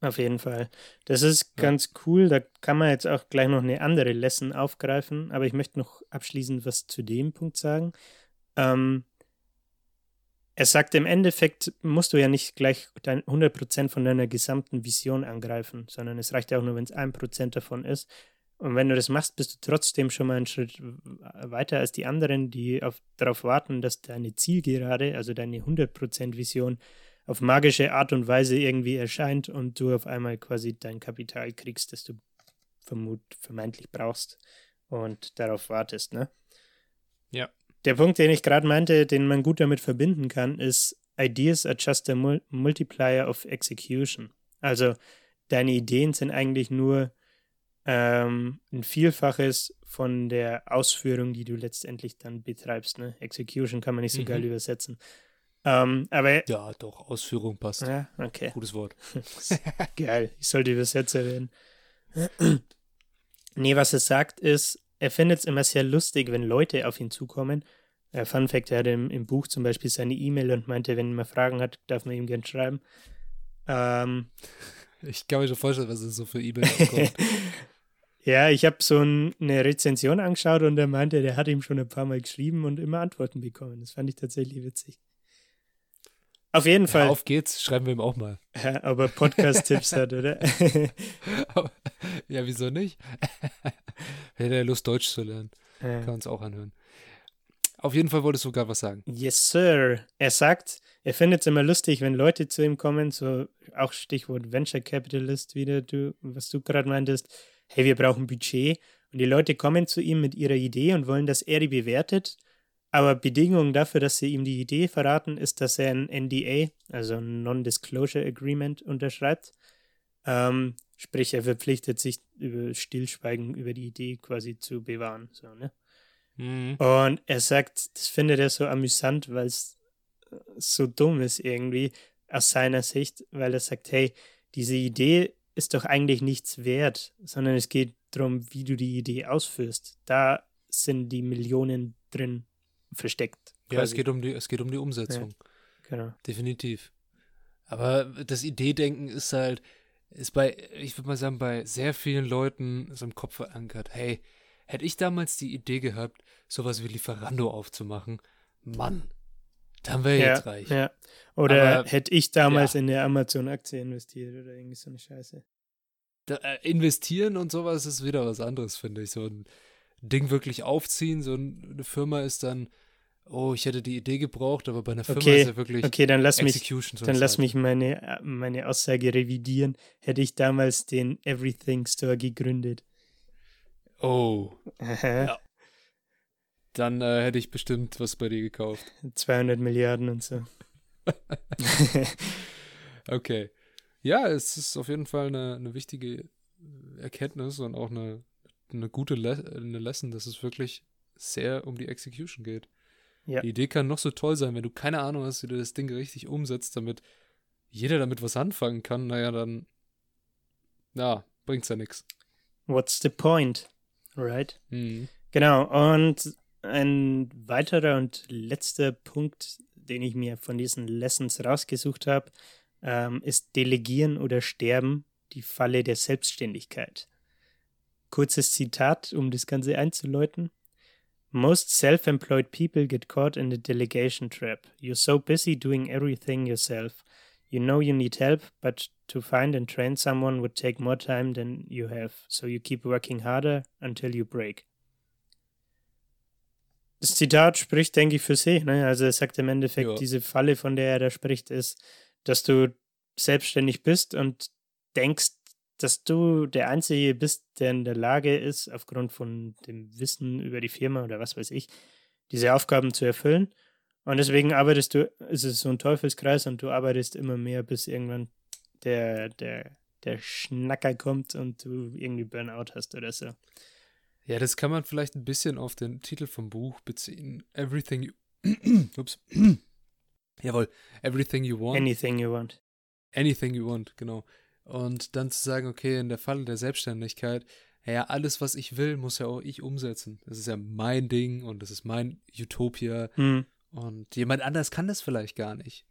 Auf jeden Fall. Das ist ja. ganz cool. Da kann man jetzt auch gleich noch eine andere Lesson aufgreifen. Aber ich möchte noch abschließend was zu dem Punkt sagen. Ähm, er sagt, im Endeffekt musst du ja nicht gleich dein 100% von deiner gesamten Vision angreifen, sondern es reicht ja auch nur, wenn es 1% davon ist. Und wenn du das machst, bist du trotzdem schon mal einen Schritt weiter als die anderen, die auf, darauf warten, dass deine Zielgerade, also deine 100% Vision, auf magische Art und Weise irgendwie erscheint und du auf einmal quasi dein Kapital kriegst, das du vermut, vermeintlich brauchst und darauf wartest, ne? Ja. Der Punkt, den ich gerade meinte, den man gut damit verbinden kann, ist, Ideas are just a multiplier of execution. Also deine Ideen sind eigentlich nur ähm, ein Vielfaches von der Ausführung, die du letztendlich dann betreibst. Ne? Execution kann man nicht so mhm. geil übersetzen. Ähm, aber ja, doch, Ausführung passt. Ja, okay. Gutes Wort. Geil, ich sollte Übersetzer werden. nee, was er sagt ist, er findet es immer sehr lustig, wenn Leute auf ihn zukommen. Äh, Fun Fact, er hat im, im Buch zum Beispiel seine E-Mail und meinte, wenn man Fragen hat, darf man ihm gern schreiben. Ähm, ich kann mir schon vorstellen, was es so für E-Mails kommt. ja, ich habe so ein, eine Rezension angeschaut und er meinte, der hat ihm schon ein paar Mal geschrieben und immer Antworten bekommen. Das fand ich tatsächlich witzig. Auf jeden ja, Fall. Auf geht's, schreiben wir ihm auch mal. Ja, ob er Podcast-Tipps hat, oder? ja, wieso nicht? Hätte er Lust, Deutsch zu lernen. Ja. Kann uns auch anhören. Auf jeden Fall wolltest du sogar was sagen. Yes, sir. Er sagt, er findet es immer lustig, wenn Leute zu ihm kommen, so auch Stichwort Venture Capitalist wieder, du, was du gerade meintest. Hey, wir brauchen Budget. Und die Leute kommen zu ihm mit ihrer Idee und wollen, dass er die bewertet. Aber Bedingung dafür, dass sie ihm die Idee verraten, ist, dass er ein NDA, also ein Non-Disclosure Agreement, unterschreibt. Ähm, sprich, er verpflichtet sich, über Stillschweigen über die Idee quasi zu bewahren. So, ne? Mhm. Und er sagt, das findet er so amüsant, weil es so dumm ist irgendwie aus seiner Sicht, weil er sagt, hey, diese Idee ist doch eigentlich nichts wert, sondern es geht darum, wie du die Idee ausführst. Da sind die Millionen drin versteckt. Ja, es geht um die, es geht um die Umsetzung. Ja, genau. Definitiv. Aber das Ideedenken ist halt, ist bei, ich würde mal sagen, bei sehr vielen Leuten so im Kopf verankert. Hey, hätte ich damals die Idee gehabt, sowas wie Lieferando aufzumachen, Mann, dann wäre ja, jetzt reich. Ja. Oder Aber, hätte ich damals ja. in der Amazon-Aktie investiert oder irgendwie so eine Scheiße. Da, äh, investieren und sowas ist wieder was anderes, finde ich. So ein Ding wirklich aufziehen. So eine Firma ist dann oh, ich hätte die Idee gebraucht, aber bei einer Firma Okay, ist ja wirklich Okay, dann lass mich, Execution. dann lass mich meine, äh, meine Aussage revidieren. Hätte ich damals den Everything Store gegründet. Oh, Ja. dann äh, hätte ich bestimmt was bei dir gekauft. 200 Milliarden und so. Okay. Ja, es ist auf jeden Fall eine, eine wichtige Erkenntnis und auch eine, eine gute Le eine Lesson, dass es wirklich sehr um die Execution geht. Ja. Die Idee kann noch so toll sein, wenn du keine Ahnung hast, wie du das Ding richtig umsetzt, damit jeder damit was anfangen kann, naja, dann, ja, bringt's ja nichts. What's the point? Right? Mhm. Genau, und ein weiterer und letzter Punkt, den ich mir von diesen Lessons rausgesucht habe, ähm, ist Delegieren oder Sterben, die Falle der Selbstständigkeit. Kurzes Zitat, um das Ganze einzuläuten. Most self-employed people get caught in the delegation trap. You're so busy doing everything yourself. You know you need help, but to find and train someone would take more time than you have. So you keep working harder until you break. Das Zitat spricht, denke ich, für sich. Ne? Also er sagt im Endeffekt, Ja. diese Falle, von der er da spricht, ist, dass du selbstständig bist und denkst, dass du der Einzige bist, der in der Lage ist, aufgrund von dem Wissen über die Firma oder was weiß ich, diese Aufgaben zu erfüllen. Und deswegen arbeitest du, es ist so ein Teufelskreis und du arbeitest immer mehr, bis irgendwann der, der, der Schnacker kommt und du irgendwie Burnout hast oder so. Ja, das kann man vielleicht ein bisschen auf den Titel vom Buch beziehen. Everything you. Ups. Jawohl. Everything you want. Anything you want. Anything you want, genau. Und dann zu sagen, okay, in der Falle der Selbstständigkeit, ja, alles, was ich will, muss ja auch ich umsetzen. Das ist ja mein Ding und das ist mein Utopia Hm. Und jemand anders kann das vielleicht gar nicht.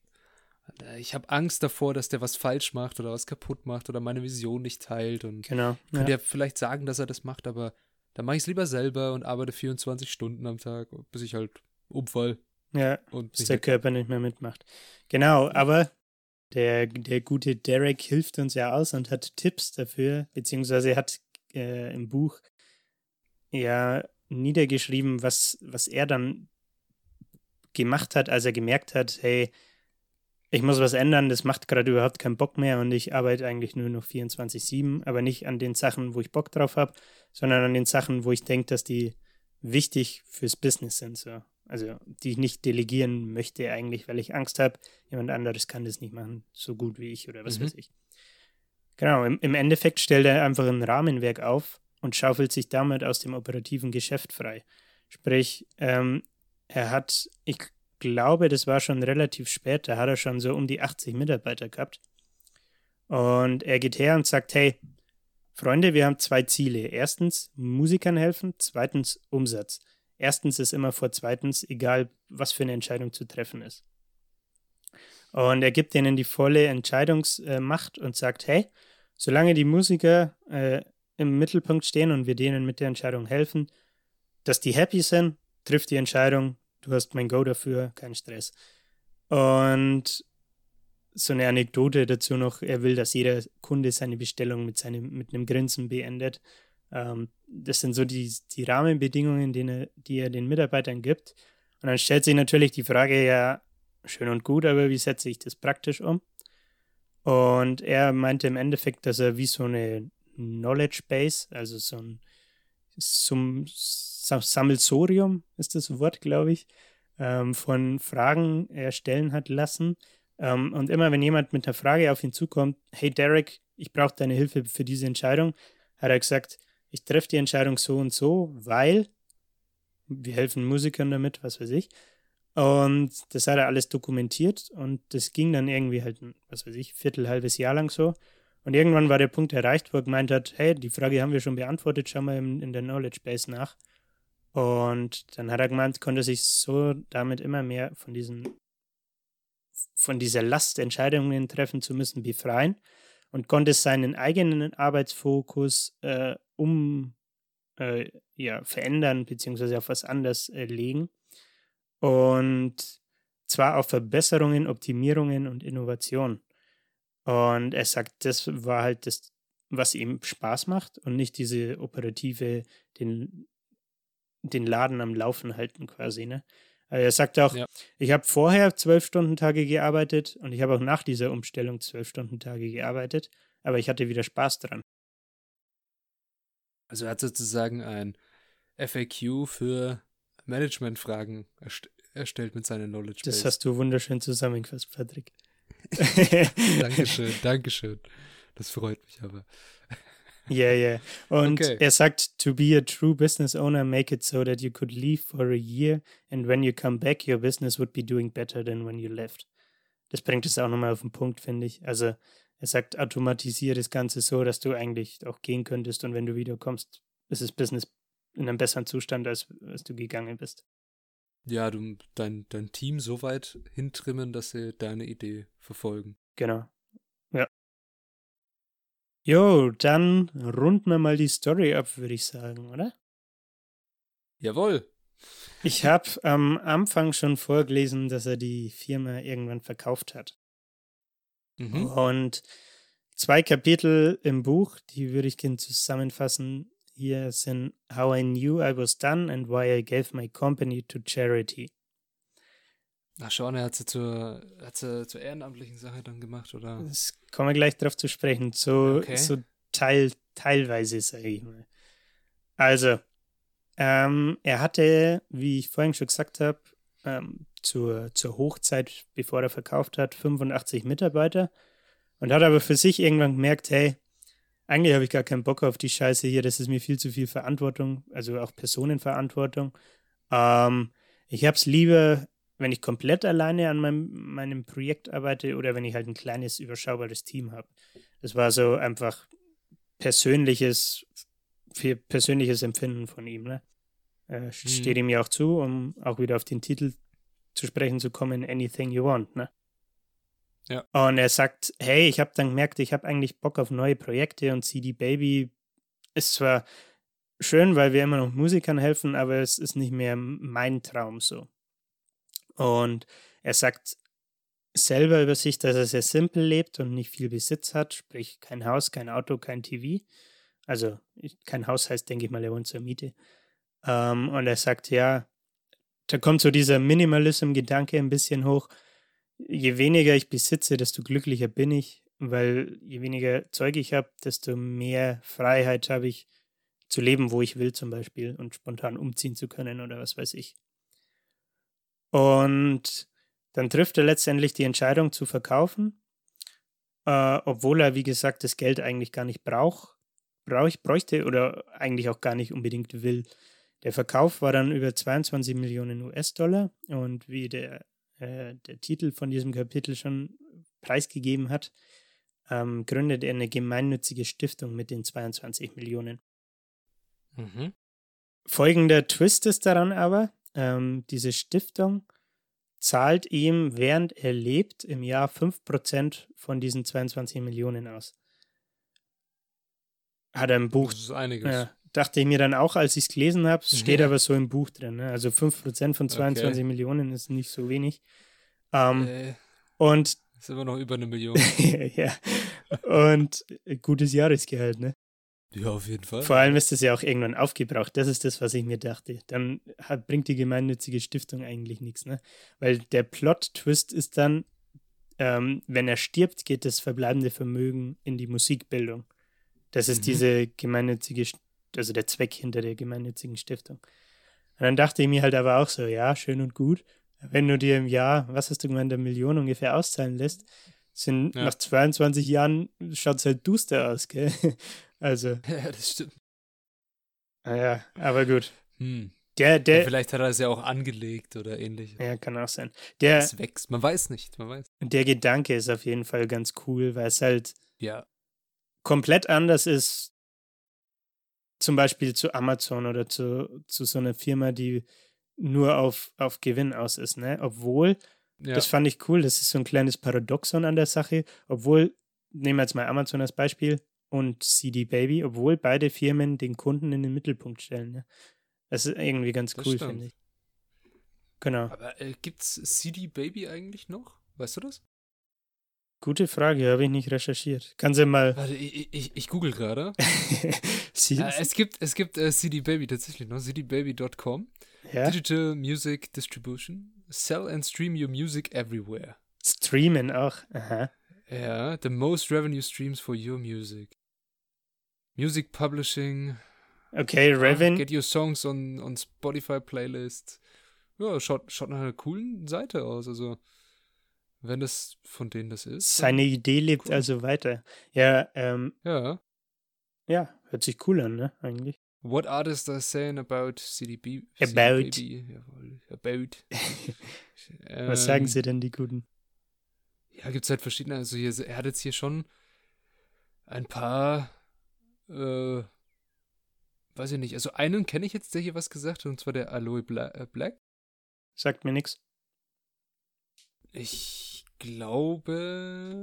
Ich habe Angst davor, dass der was falsch macht oder was kaputt macht oder meine Vision nicht teilt und Genau. könnte Ja. ja vielleicht sagen, dass er das macht, aber dann mache ich es lieber selber und arbeite 24 Stunden am Tag, bis ich halt umfall ja, und bis der Körper nicht mehr mitmacht. Genau, aber der, der gute Derek hilft uns ja aus und hat Tipps dafür, beziehungsweise hat äh, im Buch ja niedergeschrieben, was, was er dann gemacht hat, als er gemerkt hat, hey, ich muss was ändern, das macht gerade überhaupt keinen Bock mehr und ich arbeite eigentlich nur noch 24-7, aber nicht an den Sachen, wo ich Bock drauf habe, sondern an den Sachen, wo ich denke, dass die wichtig fürs Business sind. So. Also die ich nicht delegieren möchte eigentlich, weil ich Angst habe, jemand anderes kann das nicht machen, so gut wie ich oder was Mhm. weiß ich. Genau, im, im Endeffekt stellt er einfach ein Rahmenwerk auf und schaufelt sich damit aus dem operativen Geschäft frei. Sprich, ähm, er hat, ich glaube, das war schon relativ spät, da hat er schon so um die 80 Mitarbeiter gehabt. Und er geht her und sagt, hey, Freunde, wir haben zwei Ziele. Erstens, Musikern helfen. Zweitens, Umsatz. Erstens ist immer vor zweitens, egal was für eine Entscheidung zu treffen ist. Und er gibt denen die volle Entscheidungsmacht und sagt, hey, solange die Musiker äh, im Mittelpunkt stehen und wir denen mit der Entscheidung helfen, dass die happy sind, trifft die Entscheidung, du hast mein Go dafür, kein Stress. Und so eine Anekdote dazu noch, er will, dass jeder Kunde seine Bestellung mit, seinem, mit einem Grinsen beendet. Ähm, das sind so die, die Rahmenbedingungen, die er, die er den Mitarbeitern gibt. Und dann stellt sich natürlich die Frage, ja, schön und gut, aber wie setze ich das praktisch um? Und er meinte im Endeffekt, dass er wie so eine Knowledge Base, also so ein Sam- Sammelsorium ist das Wort, glaube ich, ähm, von Fragen erstellen hat lassen. Ähm, und immer wenn jemand mit einer Frage auf ihn zukommt, hey Derek, ich brauche deine Hilfe für diese Entscheidung, hat er gesagt, ich treffe die Entscheidung so und so, weil wir helfen Musikern damit, was weiß ich. Und das hat er alles dokumentiert und das ging dann irgendwie halt, was weiß ich, viertel, halbes Jahr lang so. Und irgendwann war der Punkt erreicht, wo er gemeint hat, hey, die Frage haben wir schon beantwortet, schau mal in, in der Knowledge Base nach. Und dann hat er gemeint, konnte sich so damit immer mehr von diesen, von dieser Last, Entscheidungen treffen zu müssen, befreien und konnte seinen eigenen Arbeitsfokus äh, um äh, ja, verändern beziehungsweise auf was anderes äh, legen. Und zwar auf Verbesserungen, Optimierungen und Innovation. Und er sagt, das war halt das, was ihm Spaß macht und nicht diese operative, den, den Laden am Laufen halten quasi. Ne? Äh, Er sagt auch, Ja. ich habe vorher zwölf Stunden Tage gearbeitet und ich habe auch nach dieser Umstellung zwölf Stunden Tage gearbeitet, aber ich hatte wieder Spaß dran. Also er hat sozusagen ein FAQ für Managementfragen erst erstellt mit seiner Knowledge Das Base. hast du wunderschön zusammengefasst, Patrick. Dankeschön, Dankeschön. Das freut mich aber. Yeah, yeah. Und Okay. er sagt, to be a true business owner, make it so that you could leave for a year and when you come back, your business would be doing better than when you left. Das bringt es auch nochmal auf den Punkt, finde ich. Also er sagt, automatisiere das Ganze so, dass du eigentlich auch gehen könntest und wenn du wiederkommst, ist das Business in einem besseren Zustand, als, als du gegangen bist. Ja, du dein, dein Team so weit hintrimmen, dass sie deine Idee verfolgen. Genau. Ja. Jo, dann runden wir mal die Story ab, würde ich sagen, oder? Jawohl. Ich habe am Anfang schon vorgelesen, dass er die Firma irgendwann verkauft hat. Mhm. Und zwei Kapitel im Buch, die würde ich gerne zusammenfassen. Hier sind How I Knew I Was Done and Why I Gave My Company to Charity. Ach schon, er hat sie zur, hat sie zur ehrenamtlichen Sache dann gemacht, oder? Das kommen wir gleich drauf zu sprechen. So, Okay. so teil, teilweise, sage ich mal. Also, ähm, er hatte, wie ich vorhin schon gesagt habe, ähm, zur, zur Hochzeit, bevor er verkauft hat, 85 Mitarbeiter und hat aber für sich irgendwann gemerkt, hey, eigentlich habe ich gar keinen Bock auf die Scheiße hier, das ist mir viel zu viel Verantwortung, also auch Personenverantwortung. Ähm, ich habe es lieber, wenn ich komplett alleine an meinem, meinem Projekt arbeite oder wenn ich halt ein kleines, überschaubares Team habe. Das war so einfach persönliches, viel persönliches Empfinden von ihm. Ne? Äh, steht ihm ja auch zu, um auch wieder auf den Titel zu sprechen zu kommen, Anything You Want. Ne? Ja. Und er sagt, hey, ich habe dann gemerkt, ich habe eigentlich Bock auf neue Projekte und CD Baby ist zwar schön, weil wir immer noch Musikern helfen, aber es ist nicht mehr mein Traum so. Und er sagt selber über sich, dass er sehr simpel lebt und nicht viel Besitz hat, sprich kein Haus, kein Auto, kein TV. Also kein Haus heißt, denke ich mal, er wohnt zur Miete. Ähm, und er sagt, ja, da kommt so dieser Minimalism-Gedanke ein bisschen hoch. Je weniger ich besitze, desto glücklicher bin ich, weil je weniger Zeug ich habe, desto mehr Freiheit habe ich zu leben, wo ich will zum Beispiel und spontan umziehen zu können oder was weiß ich. Und dann trifft er letztendlich die Entscheidung zu verkaufen, äh, obwohl er, wie gesagt, das Geld eigentlich gar nicht braucht, brauch, bräuchte oder eigentlich auch gar nicht unbedingt will. Der Verkauf war dann über 22 Millionen US-Dollar und wie der, äh, der Titel von diesem Kapitel schon preisgegeben hat, ähm, gründet er eine gemeinnützige Stiftung mit den 22 Millionen. Mhm. Folgender Twist ist daran aber, ähm, diese Stiftung zahlt ihm, während er lebt, im Jahr 5% von diesen 22 Millionen aus. Hat er im Buch, Das ist einiges. ja, dachte ich mir dann auch, als ich es gelesen habe, es steht Ja. aber so im Buch drin. Ne? Also 5% von 22 Millionen ist nicht so wenig. Ähm, Äh, und ist immer noch über eine Million. ja, und gutes Jahresgehalt, ne? ja, auf jeden Fall. Vor allem ist es ja auch irgendwann aufgebraucht. Das ist das, was ich mir dachte. Dann hat, bringt die gemeinnützige Stiftung eigentlich nichts, ne? Weil der Plot-Twist ist dann, ähm, wenn er stirbt, geht das verbleibende Vermögen in die Musikbildung. Das ist Mhm. diese gemeinnützige, St- also der Zweck hinter der gemeinnützigen Stiftung. Und dann dachte ich mir halt aber auch so, ja, schön und gut. Wenn du dir im Jahr, was hast du gemeint, eine Million ungefähr auszahlen lässt, sind Ja. nach 22 Jahren schaut es halt duster aus, gell? Also, ja, das stimmt. naja, aber gut. Hm. Der, Ja, der, vielleicht hat er es ja auch angelegt oder ähnlich. ja, kann auch sein. Der, Es wächst. Man weiß nicht. Man weiß. der Gedanke ist auf jeden Fall ganz cool, weil es halt Ja. komplett anders ist, zum Beispiel zu Amazon oder zu, zu so einer Firma, die nur auf, auf Gewinn aus ist, ne? Obwohl, ja. das fand ich cool, das ist so ein kleines Paradoxon an der Sache, obwohl, nehmen wir jetzt mal Amazon als Beispiel und CD Baby, obwohl beide Firmen den Kunden in den Mittelpunkt stellen, ne? Das ist irgendwie ganz Das cool, finde ich. Genau. Aber äh, gibt's CD Baby eigentlich noch? Weißt du das? Gute Frage, habe ich nicht recherchiert. Kannst du mal. Warte, ich, ich, ich google gerade. Äh, es gibt, es gibt äh, CD Baby tatsächlich noch, cdbaby.com. Ja? Digital Music Distribution. Sell and stream your music everywhere. Streamen auch. Aha. Ja, the most revenue streams for your music. Music Publishing. Okay, Revin. Get your songs on, on Spotify Playlist. Ja, schaut, schaut nach einer coolen Seite aus. Also, wenn das von denen das ist. Seine Idee lebt cool. also weiter. Ja, ähm, Ja. ja, hört sich cool an, ne, eigentlich. What artists are saying about CDB? About. CDB? Jawohl, about. Was sagen Ähm, sie denn, die Guten? Ja, gibt es halt verschiedene. Also hier, er hat jetzt hier schon ein paar, äh, weiß ich nicht. Also einen kenne ich jetzt, der hier was gesagt hat, und zwar der Aloe Bla äh, Black. Sagt mir nichts. Ich glaube,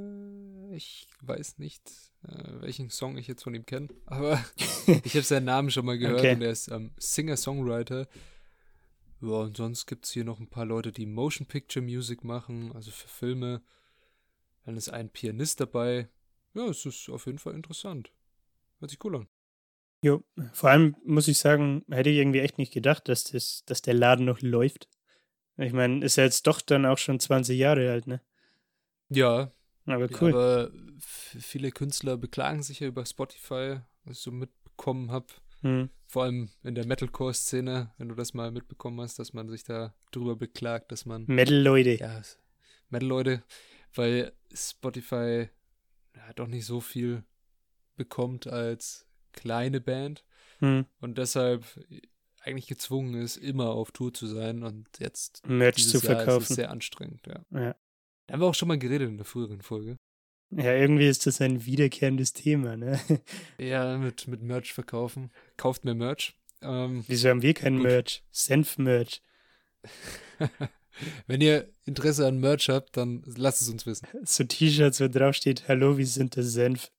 ich weiß nicht, äh, welchen Song ich jetzt von ihm kenne, aber ich habe seinen Namen schon mal gehört Okay. und er ist ähm, Singer-Songwriter. Ja, und sonst gibt es hier noch ein paar Leute, die Motion Picture Music machen, also für Filme. Dann ist ein Pianist dabei. Ja, es ist auf jeden Fall interessant. Hört sich cool an. Jo, vor allem muss ich sagen, hätte ich irgendwie echt nicht gedacht, dass, das, dass der Laden noch läuft. Ich meine, ist ja jetzt doch dann auch schon 20 Jahre alt, ne? Ja, Aber Ja, cool. aber f- viele Künstler beklagen sich ja über Spotify, was ich so mitbekommen habe. hm. Vor allem in der Metalcore-Szene, wenn du das mal mitbekommen hast, dass man sich da drüber beklagt, dass man, Metal-Leute. ja, Metal-Leute, weil Spotify ja, doch nicht so viel bekommt als kleine Band Hm. und deshalb eigentlich gezwungen ist, immer auf Tour zu sein und jetzt Merch zu Jahr ist es verkaufen. sehr anstrengend, ja. Ja. Da haben wir auch schon mal geredet in der früheren Folge. ja, irgendwie ist das ein wiederkehrendes Thema, ne? Ja, mit, mit Merch verkaufen. Kauft mehr Merch. Ähm, Wieso haben wir kein. Merch? Senf-Merch. Wenn ihr Interesse an Merch habt, dann lasst es uns wissen. So T-Shirts, wo drauf steht, hallo, wir sind der Senf.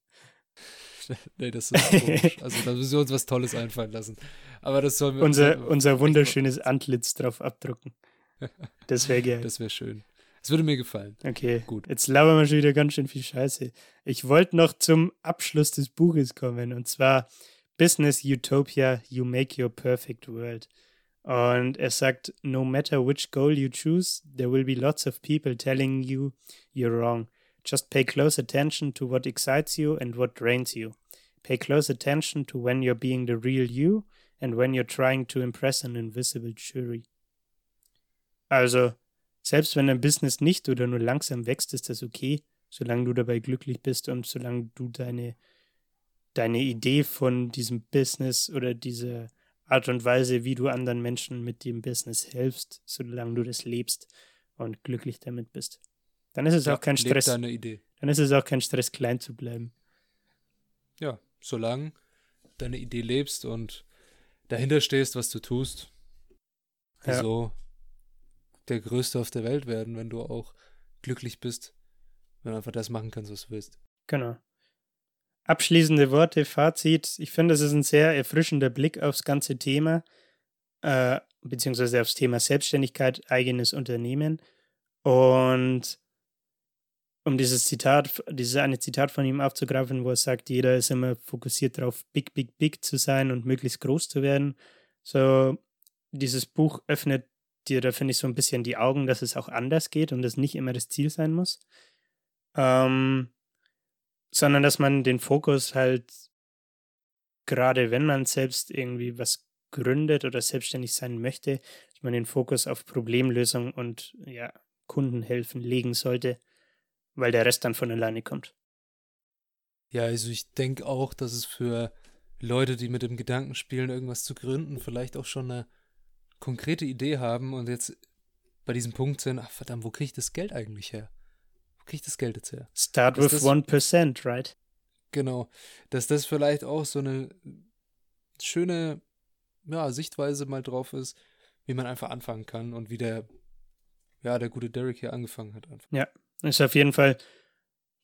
nee, das ist komisch. Also da müssen wir uns was Tolles einfallen lassen. Aber das sollen wir Unser, unser vielleicht wunderschönes Antlitz drauf abdrucken. Das wäre geil. Das wäre schön. Das würde mir gefallen. Okay, Gut. Jetzt labern wir schon wieder ganz schön viel Scheiße. Ich wollte noch zum Abschluss des Buches kommen und zwar Business Utopia, You Make Your Perfect World. Und er sagt, no matter which goal you choose, there will be lots of people telling you you're wrong. Just pay close attention to what excites you and what drains you. Pay close attention to when you're being the real you and when you're trying to impress an invisible jury. Also, selbst wenn dein Business nicht oder nur langsam wächst, ist das okay, solange du dabei glücklich bist und solange du deine, deine Idee von diesem Business oder diese Art und Weise, wie du anderen Menschen mit dem Business hilfst, solange du das lebst und glücklich damit bist. Dann ist es auch kein Stress. deine Idee. Dann ist es auch kein Stress, klein zu bleiben. Ja, solange deine Idee lebst und dahinter stehst, was du tust, Ja. wieso der Größte auf der Welt werden, wenn du auch glücklich bist, wenn du einfach das machen kannst, was du willst. Genau. Abschließende Worte, Fazit. Ich finde, es ist ein sehr erfrischender Blick aufs ganze Thema, äh, beziehungsweise aufs Thema Selbstständigkeit, eigenes Unternehmen. Und um dieses Zitat, dieses eine Zitat von ihm aufzugreifen, wo er sagt, jeder ist immer fokussiert darauf, big, big, big zu sein und möglichst groß zu werden. So, dieses Buch öffnet dir da, finde ich, so ein bisschen die Augen, dass es auch anders geht und das nicht immer das Ziel sein muss. Ähm, sondern dass man den Fokus halt, gerade wenn man selbst irgendwie was gründet oder selbstständig sein möchte, dass man den Fokus auf Problemlösung und ja, Kunden helfen legen sollte, weil der Rest dann von alleine kommt. Ja, also ich denke auch, dass es für Leute, die mit dem Gedanken spielen, irgendwas zu gründen, vielleicht auch schon eine konkrete Idee haben und jetzt bei diesem Punkt sind, ach verdammt, wo kriege ich das Geld eigentlich her? Wo kriege ich das Geld jetzt her? Start Dass with das- 1%, right? Genau, dass das vielleicht auch so eine schöne ja, Sichtweise mal drauf ist, wie man einfach anfangen kann und wie der, ja, der gute Derek hier angefangen hat. Einfach. Ist auf jeden Fall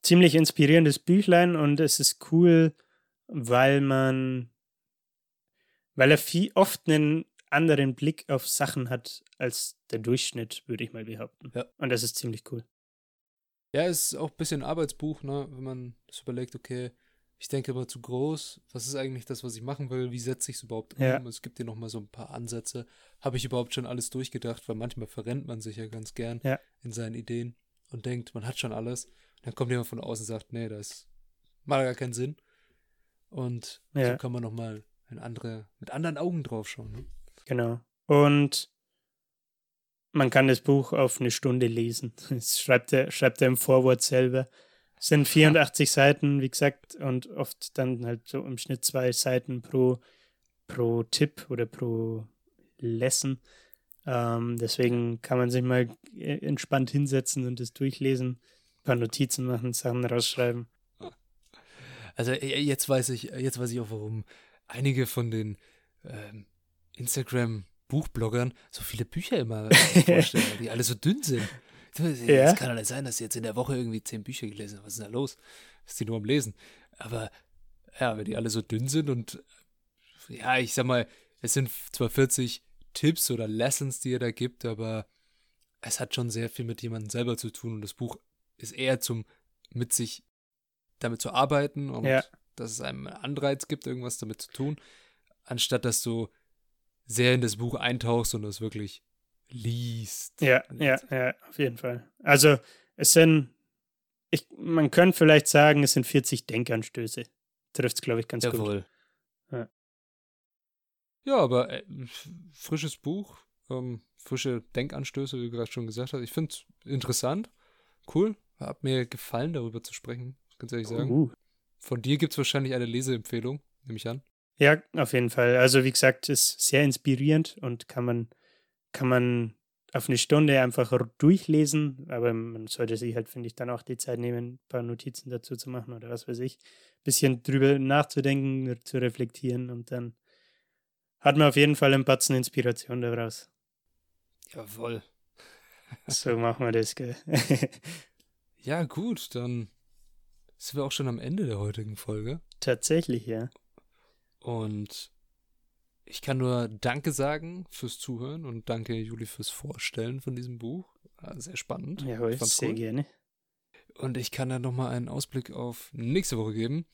ziemlich inspirierendes Büchlein und es ist cool, weil man, weil er viel, oft einen anderen Blick auf Sachen hat als der Durchschnitt, würde ich mal behaupten. Ja. Und das ist ziemlich cool. Ja, es ist auch ein bisschen ein Arbeitsbuch, ne, wenn man das überlegt, okay, Ich denke immer zu groß. Was ist eigentlich das, was ich machen will? Wie setze ich es überhaupt um? Ja. Es gibt dir nochmal so ein paar Ansätze. Habe ich überhaupt schon alles durchgedacht? Weil manchmal verrennt man sich ja ganz gern Ja. in seinen Ideen und denkt, man hat schon alles. Dann kommt jemand von außen und sagt, nee, das macht gar keinen Sinn. Und Ja. so kann man nochmal andere, mit anderen Augen drauf schauen. Ne? Genau. Und man kann das Buch auf eine Stunde lesen. Das schreibt er, schreibt er im Vorwort selber. Es sind 84 Seiten, wie gesagt, und oft dann halt so im Schnitt zwei Seiten pro, pro Tipp oder pro Lesson. Ähm, deswegen kann man sich mal äh, entspannt hinsetzen und das durchlesen, ein paar Notizen machen, Sachen rausschreiben. Also äh, jetzt weiß ich, jetzt weiß ich auch, warum einige von den ähm, Instagram-Buchbloggern so viele Bücher immer vorstellen, weil die alle so dünn sind. Es Ja. kann doch nicht sein, dass sie jetzt in der Woche irgendwie zehn Bücher gelesen haben. Was ist denn da los? Ist die nur am Lesen? Aber ja, wenn die alle so dünn sind und ja, ich sag mal, es sind zwar 40 Tipps oder Lessons, die er da gibt, aber es hat schon sehr viel mit jemandem selber zu tun und das Buch ist eher zum mit sich damit zu arbeiten und Ja. dass es einem einen Anreiz gibt, irgendwas damit zu tun, anstatt dass du sehr in das Buch eintauchst und es wirklich liest. Ja, ja, ja, auf jeden Fall. Also es sind, ich, man könnte vielleicht sagen, es sind 40 Denkanstöße. Trifft es, glaube ich, ganz gut. Jawohl. Ja. Ja, aber äh, frisches Buch, ähm, frische Denkanstöße, wie du gerade schon gesagt hast. Ich finde es interessant, cool. Hat mir gefallen, darüber zu sprechen, ganz ehrlich sagen. Uh. Von dir gibt es wahrscheinlich eine Leseempfehlung, nehme ich an. Ja, auf jeden Fall. Also wie gesagt, ist sehr inspirierend und kann man, kann man auf eine Stunde einfach durchlesen, aber man sollte sich halt, finde ich, dann auch die Zeit nehmen, ein paar Notizen dazu zu machen oder was weiß ich. Ein bisschen drüber nachzudenken, zu reflektieren und dann hat man auf jeden Fall einen Batzen Inspiration daraus. Jawohl. So machen wir das, gell? Ja, gut, dann sind wir auch schon am Ende der heutigen Folge. Tatsächlich, ja. Und ich kann nur Danke sagen fürs Zuhören und danke, Juli, fürs Vorstellen von diesem Buch. War sehr spannend. Jawohl, sehr cool. gerne. Und ich kann dann nochmal einen Ausblick auf nächste Woche geben.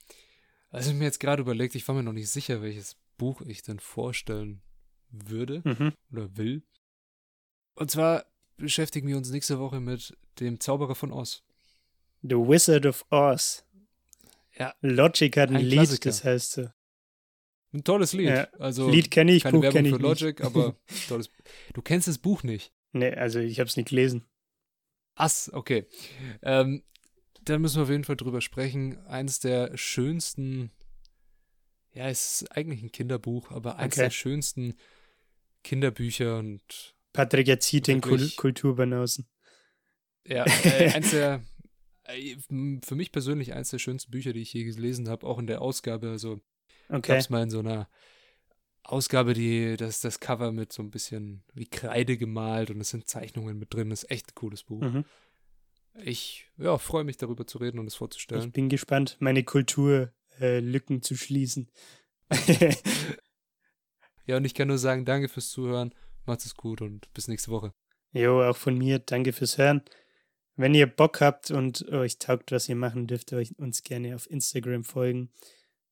Also ich mir jetzt gerade überlegt, ich war mir noch nicht sicher, welches Buch ich denn vorstellen würde Mhm. oder will. Und zwar beschäftigen wir uns nächste Woche mit dem Zauberer von Oz. The Wizard of Oz. Ja. Logic hat ein, Ein Lied, Klassiker. das heißt so. Ein tolles Lied. Ja, Also Lied kenne ich, keine Buch kenne ich für Logic, nicht. aber tolles. Du kennst das Buch nicht. nee, also ich habe es nicht gelesen. Ass, okay. Ähm, da müssen wir auf jeden Fall drüber sprechen. Eins der schönsten, ja, es ist eigentlich ein Kinderbuch, aber eins Okay. der schönsten Kinderbücher und Patrick erzieht den Kul. Kulturbanausen. ja, äh, eins der, äh, für mich persönlich eins der schönsten Bücher, die ich je gelesen habe, auch in der Ausgabe. Also Okay. gab es mal in so einer Ausgabe, die das das Cover mit so ein bisschen wie Kreide gemalt und es sind Zeichnungen mit drin. Das ist echt ein cooles Buch. Mhm. Ich ja, freue mich darüber zu reden und es Ich vorzustellen. bin gespannt, meine Kulturlücken äh, Lücken zu schließen. Ja, und ich kann nur sagen, danke fürs Zuhören. Macht's es gut und bis nächste Woche. jo, auch von mir, danke fürs Hören. Wenn ihr Bock habt und euch taugt, was ihr machen, dürft ihr euch uns gerne auf Instagram folgen.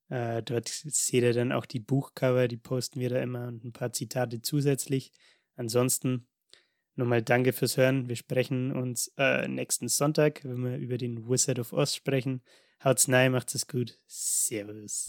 Äh, dort seht ihr dann auch die Buchcover, die posten wir da immer und ein paar Zitate zusätzlich. Ansonsten nochmal danke fürs Hören. Wir sprechen uns äh, nächsten Sonntag, wenn wir über den Wizard of Oz sprechen. Haut's rein, macht's es gut. Servus.